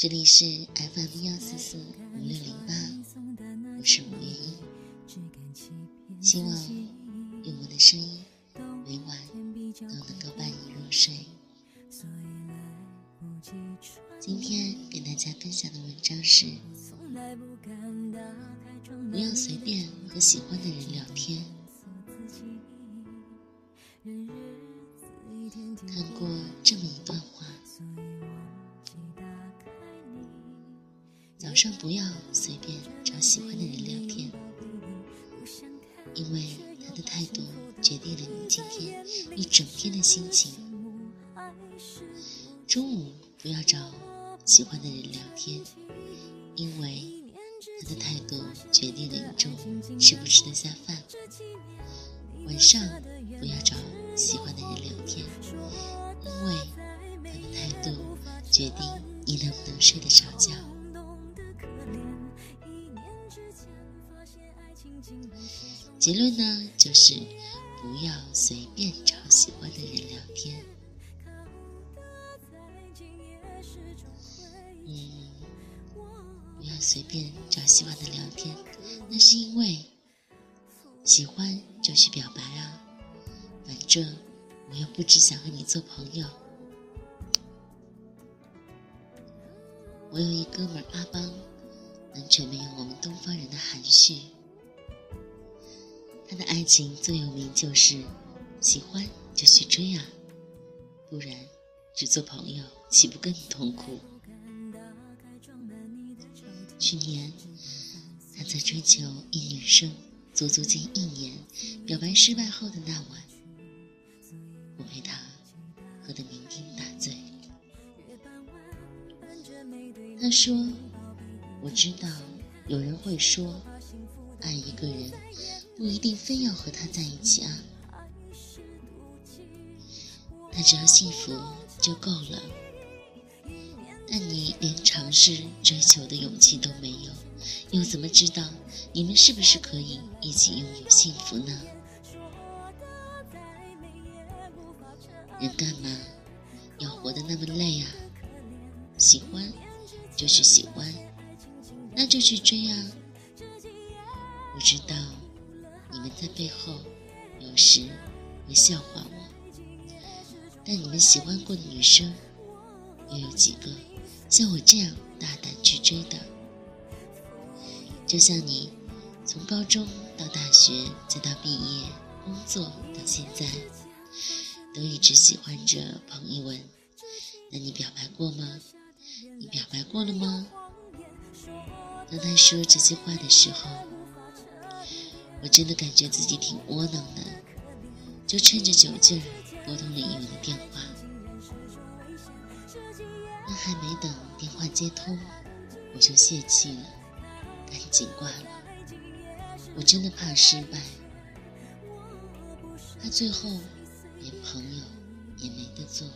这里是 FM 幺四四五六零八，我是五月一，希望用我的声音每晚都能够伴你入睡。今天给大家分享的文章是：不要随便和喜欢的人聊天。看过这么一段早上不要随便找喜欢的人聊天，因为他的态度决定了你今天一整天的心情。中午不要找喜欢的人聊天，因为他的态度决定了你中午吃不吃得下饭。晚上不要找喜欢的人聊天，因为他的态度决定你能不能睡得着觉。结论呢，就是不要随便找喜欢的人聊天。嗯，不要随便找喜欢的聊天，那是因为。喜欢就去表白啊，反正我又不只想和你做朋友。我有一哥们阿邦，完全没有我们东方人的含蓄。他的爱情最有名就是喜欢就去追啊，不然只做朋友岂不更痛苦？去年他在追求一女生。足足近一年，表白失败后的那晚，我陪他喝得酩酊大醉。他说：“我知道有人会说，爱一个人不一定非要和他在一起啊，他只要幸福就够了。但你连尝试追求的勇气都没有。”又怎么知道你们是不是可以一起拥有幸福呢？人干嘛要活得那么累啊？喜欢就去喜欢，那就去追啊！我知道你们在背后有时会笑话我，但你们喜欢过的女生又有几个像我这样大胆去追的？就像你，从高中到大学，再到毕业、工作到现在，都一直喜欢着彭一文。那你表白过吗？你表白过了吗？当他说这些话的时候，我真的感觉自己挺窝囊的，就趁着酒劲儿拨通了一文的电话。但还没等电话接通，我就泄气了。赶紧挂了，我真的怕失败。他最后连朋友也没得做。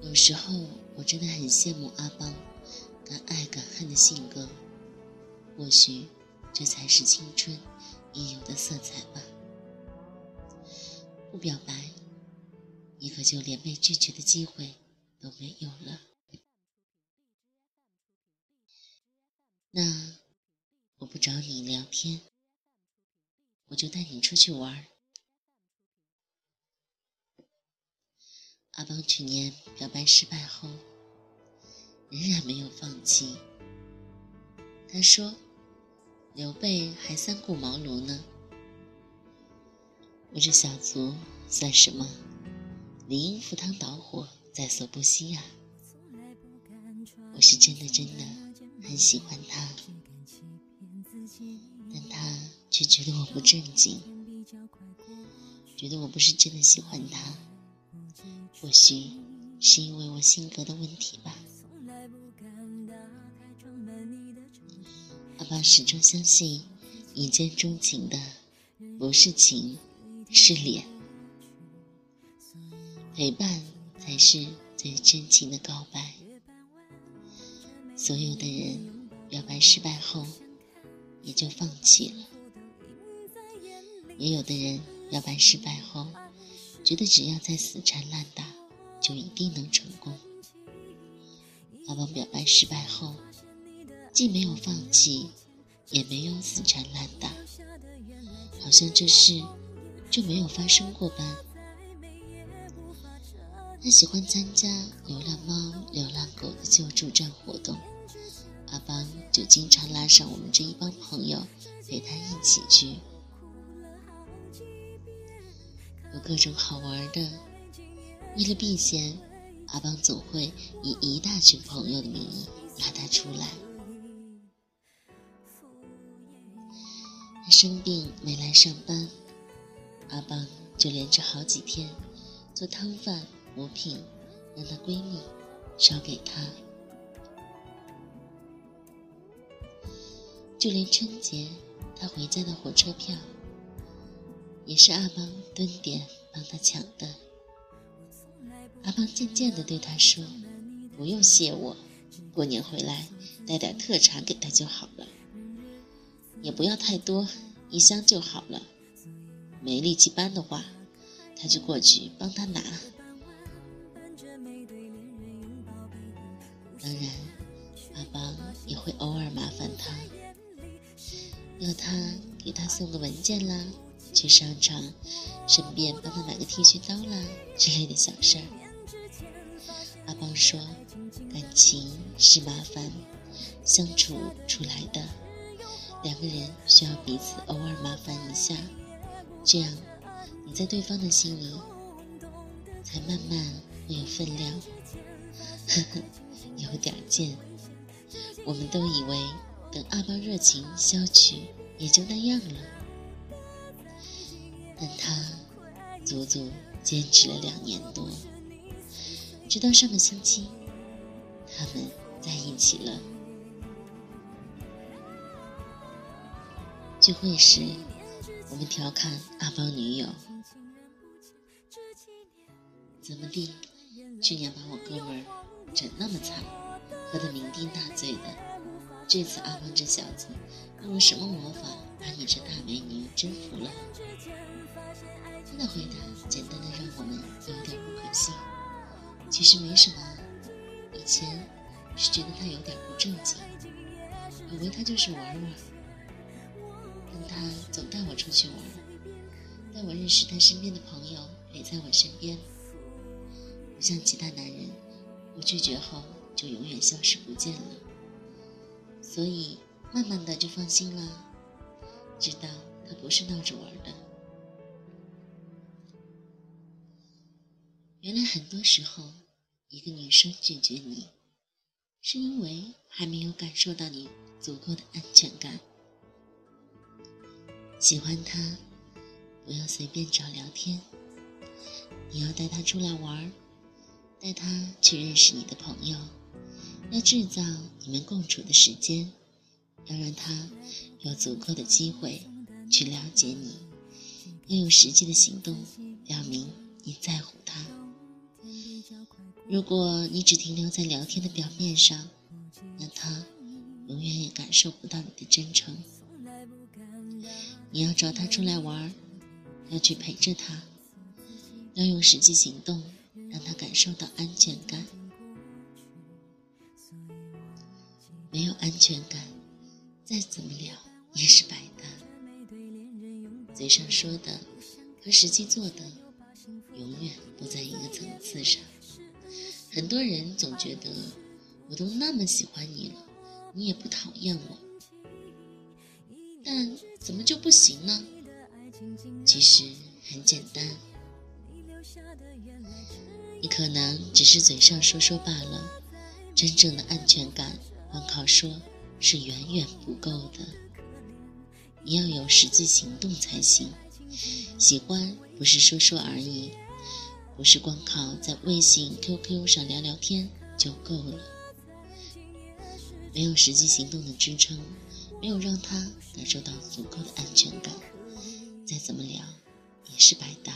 有时候我真的很羡慕阿邦敢爱敢恨的性格，或许这才是青春应有的色彩吧。不表白，你可就连被拒绝的机会都没有了。那我不找你聊天，我就带你出去玩。阿邦去年表白失败后，仍然没有放弃。他说：“刘备还三顾茅庐呢，我这小卒算什么？理应赴汤蹈火，在所不惜呀！我是真的，真的。”很喜欢他，但他却觉得我不正经，觉得我不是真的喜欢他。或许是因为我性格的问题吧。爸始终相信，一见钟情的不是情，是脸，陪伴才是最真情的告白。所有的人表白失败后也就放弃了，也有的人表白失败后觉得只要再死缠烂打就一定能成功。阿邦表白失败后，既没有放弃，也没有死缠烂打，好像这事就没有发生过般。他喜欢参加流浪猫、流浪狗的救助站活动，阿邦就经常拉上我们这一帮朋友陪他一起去。有各种好玩的，为了避嫌，阿邦总会以一大群朋友的名义拉他出来。他生病没来上班，阿邦就连着好几天做汤饭、补品，让她闺蜜烧给他。就连春节，他回家的火车票。也是阿邦蹲点帮他抢的。阿邦渐渐地对他说：“不用谢我，过年回来带点特产给他就好了，也不要太多，一箱就好了。没力气搬的话，他就过去帮他拿。当然，阿邦也会偶尔麻烦他，要他给他送个文件啦。”去商场，顺便帮他买个剃须刀啦之类的小事儿。阿邦说：“感情是麻烦相处出来的，两个人需要彼此偶尔麻烦一下，这样你在对方的心里才慢慢会有分量。”呵呵，有点贱。我们都以为等阿邦热情消去，也就那样了。但他足足坚持了两年多，直到上个星期，他们在一起了。聚会时，我们调侃阿邦女友：“怎么地？去年把我哥们整那么惨，喝得酩酊大醉的，这次阿邦这小子用了什么魔法，把你这大美女征服了？”他的回答简单的让我们有点不可信。其实没什么，以前是觉得他有点不正经，以为他就是玩玩。他总带我出去玩，带我认识他身边的朋友，陪在我身边。不像其他男人，我拒绝后就永远消失不见了。所以慢慢的就放心了，知道他不是闹着玩的。原来很多时候，一个女生拒绝你，是因为还没有感受到你足够的安全感。喜欢他，不要随便找聊天，你要带他出来玩，带他去认识你的朋友，要制造你们共处的时间，要让他有足够的机会去了解你，要用实际的行动表明你在乎他。如果你只停留在聊天的表面上，那他永远也感受不到你的真诚。你要找他出来玩，要去陪着他，要用实际行动让他感受到安全感。没有安全感，再怎么聊也是白搭。嘴上说的和实际做的永远不在一个层次上。很多人总觉得我都那么喜欢你了，你也不讨厌我，但怎么就不行呢？其实很简单，你可能只是嘴上说说罢了，真正的安全感光靠说是远远不够的，你要有实际行动才行。喜欢不是说说而已。不是光靠在微信、QQ 上聊聊天就够了，没有实际行动的支撑，没有让他感受到足够的安全感，再怎么聊也是白搭。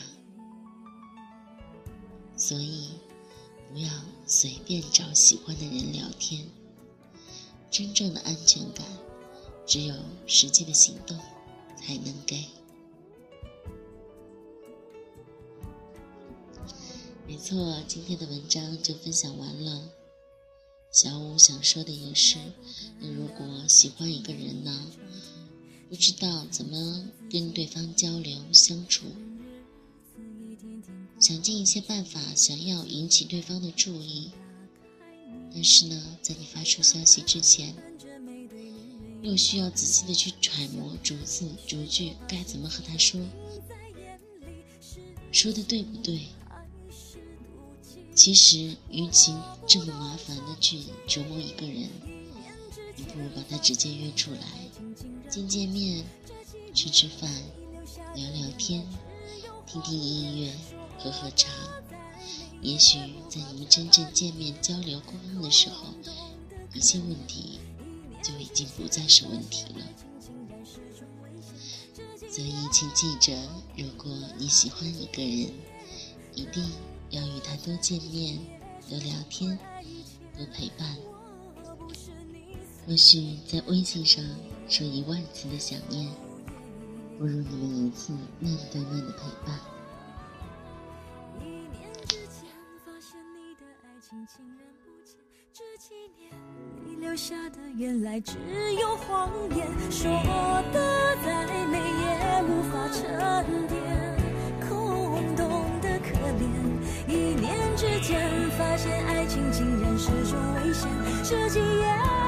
所以，不要随便找喜欢的人聊天。真正的安全感，只有实际的行动才能给。没错，今天的文章就分享完了。小五想说的也是，那如果喜欢一个人呢，不知道怎么跟对方交流相处，想尽一些办法想要引起对方的注意，但是呢，在你发出消息之前，又需要仔细的去揣摩逐字逐句该怎么和他说，说的对不对？其实，与其这么麻烦的去折磨一个人，你不如把他直接约出来，见见面，吃吃饭，聊聊天，听听音乐，喝喝茶。也许在你们真正见面、交流、沟通的时候，一些问题就已经不再是问题了。所以，请记着，如果你喜欢一个人，一定。要与他多见面，多聊天，多陪伴。或许在微信上说一万次的想念，不如你们一次面对面的陪伴。留下的原来只有谎言，说的再美也无法沉淀。空洞的可怜之间，发现爱情竟然是种危险，这几夜。